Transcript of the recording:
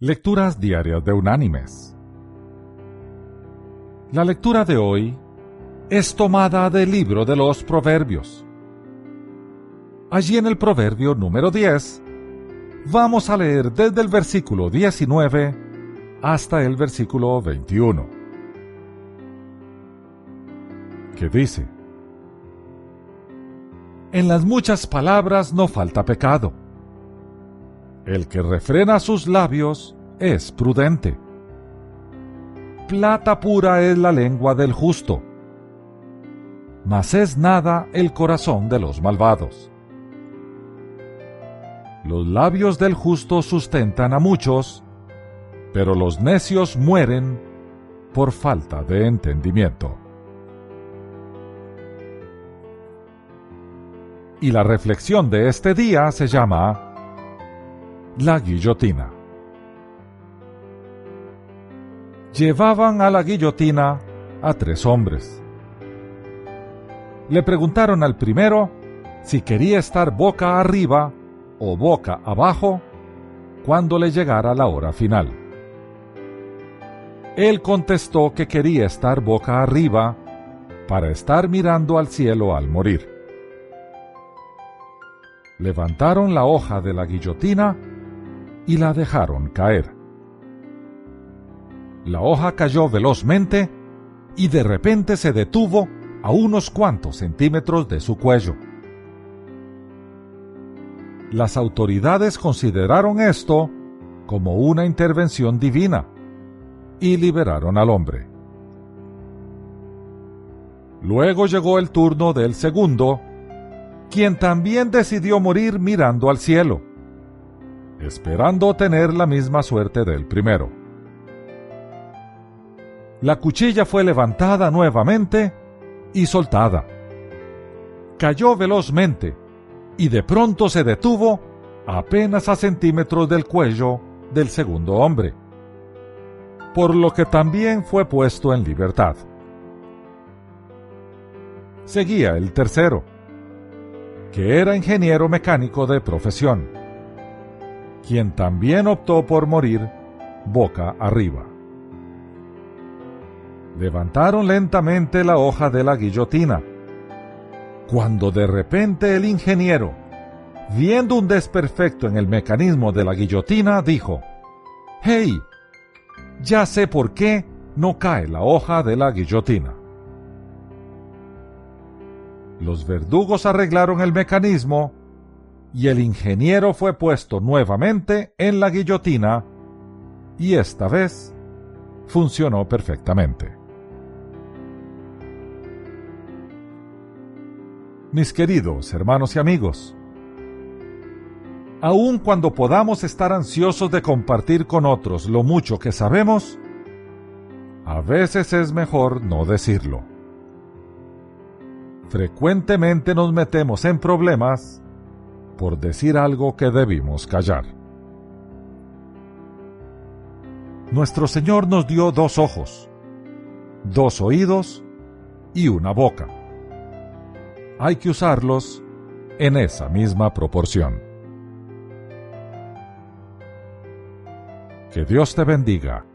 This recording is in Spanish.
Lecturas Diarias de Unánimes. La lectura de hoy es tomada del libro de los Proverbios. Allí en el Proverbio número 10 vamos a leer desde el versículo 19 hasta el versículo 21, que dice, En las muchas palabras no falta pecado el que refrena sus labios es prudente. Plata pura es la lengua del justo, mas es nada el corazón de los malvados. Los labios del justo sustentan a muchos, pero los necios mueren por falta de entendimiento. Y la reflexión de este día se llama la guillotina. Llevaban a la guillotina a tres hombres. Le preguntaron al primero si quería estar boca arriba o boca abajo cuando le llegara la hora final. Él contestó que quería estar boca arriba para estar mirando al cielo al morir. Levantaron la hoja de la guillotina y la dejaron caer. La hoja cayó velozmente y de repente se detuvo a unos cuantos centímetros de su cuello. Las autoridades consideraron esto como una intervención divina y liberaron al hombre. Luego llegó el turno del segundo, quien también decidió morir mirando al cielo esperando tener la misma suerte del primero. La cuchilla fue levantada nuevamente y soltada. Cayó velozmente y de pronto se detuvo apenas a centímetros del cuello del segundo hombre, por lo que también fue puesto en libertad. Seguía el tercero, que era ingeniero mecánico de profesión quien también optó por morir boca arriba. Levantaron lentamente la hoja de la guillotina, cuando de repente el ingeniero, viendo un desperfecto en el mecanismo de la guillotina, dijo, ¡Hey! Ya sé por qué no cae la hoja de la guillotina. Los verdugos arreglaron el mecanismo y el ingeniero fue puesto nuevamente en la guillotina y esta vez funcionó perfectamente. Mis queridos hermanos y amigos, aun cuando podamos estar ansiosos de compartir con otros lo mucho que sabemos, a veces es mejor no decirlo. Frecuentemente nos metemos en problemas por decir algo que debimos callar. Nuestro Señor nos dio dos ojos, dos oídos y una boca. Hay que usarlos en esa misma proporción. Que Dios te bendiga